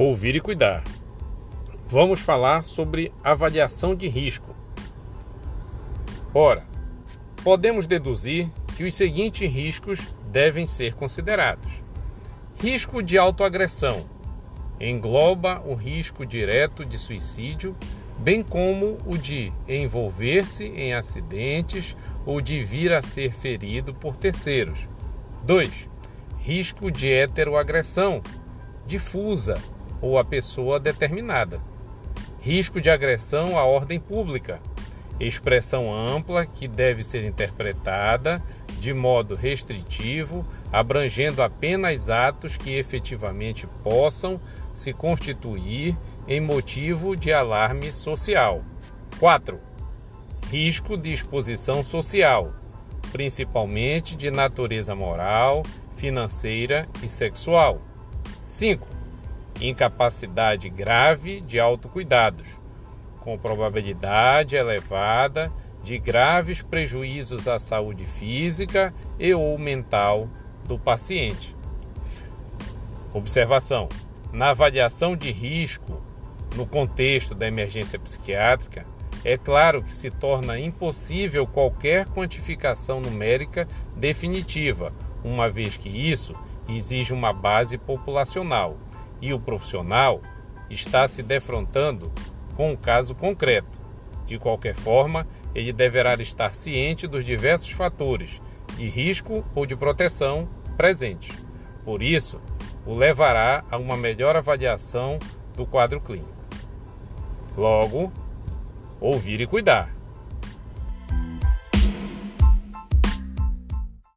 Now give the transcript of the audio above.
Ouvir e cuidar. Vamos falar sobre avaliação de risco. Ora, podemos deduzir que os seguintes riscos devem ser considerados: risco de autoagressão engloba o risco direto de suicídio, bem como o de envolver-se em acidentes ou de vir a ser ferido por terceiros. 2. Risco de heteroagressão difusa ou a pessoa determinada. Risco de agressão à ordem pública, expressão ampla que deve ser interpretada de modo restritivo, abrangendo apenas atos que efetivamente possam se constituir em motivo de alarme social. 4. Risco de exposição social, principalmente de natureza moral, financeira e sexual. 5 incapacidade grave de autocuidados, com probabilidade elevada de graves prejuízos à saúde física e ou mental do paciente. Observação: na avaliação de risco no contexto da emergência psiquiátrica, é claro que se torna impossível qualquer quantificação numérica definitiva, uma vez que isso exige uma base populacional e o profissional está se defrontando com um caso concreto. De qualquer forma, ele deverá estar ciente dos diversos fatores de risco ou de proteção presentes. Por isso, o levará a uma melhor avaliação do quadro clínico. Logo, ouvir e cuidar.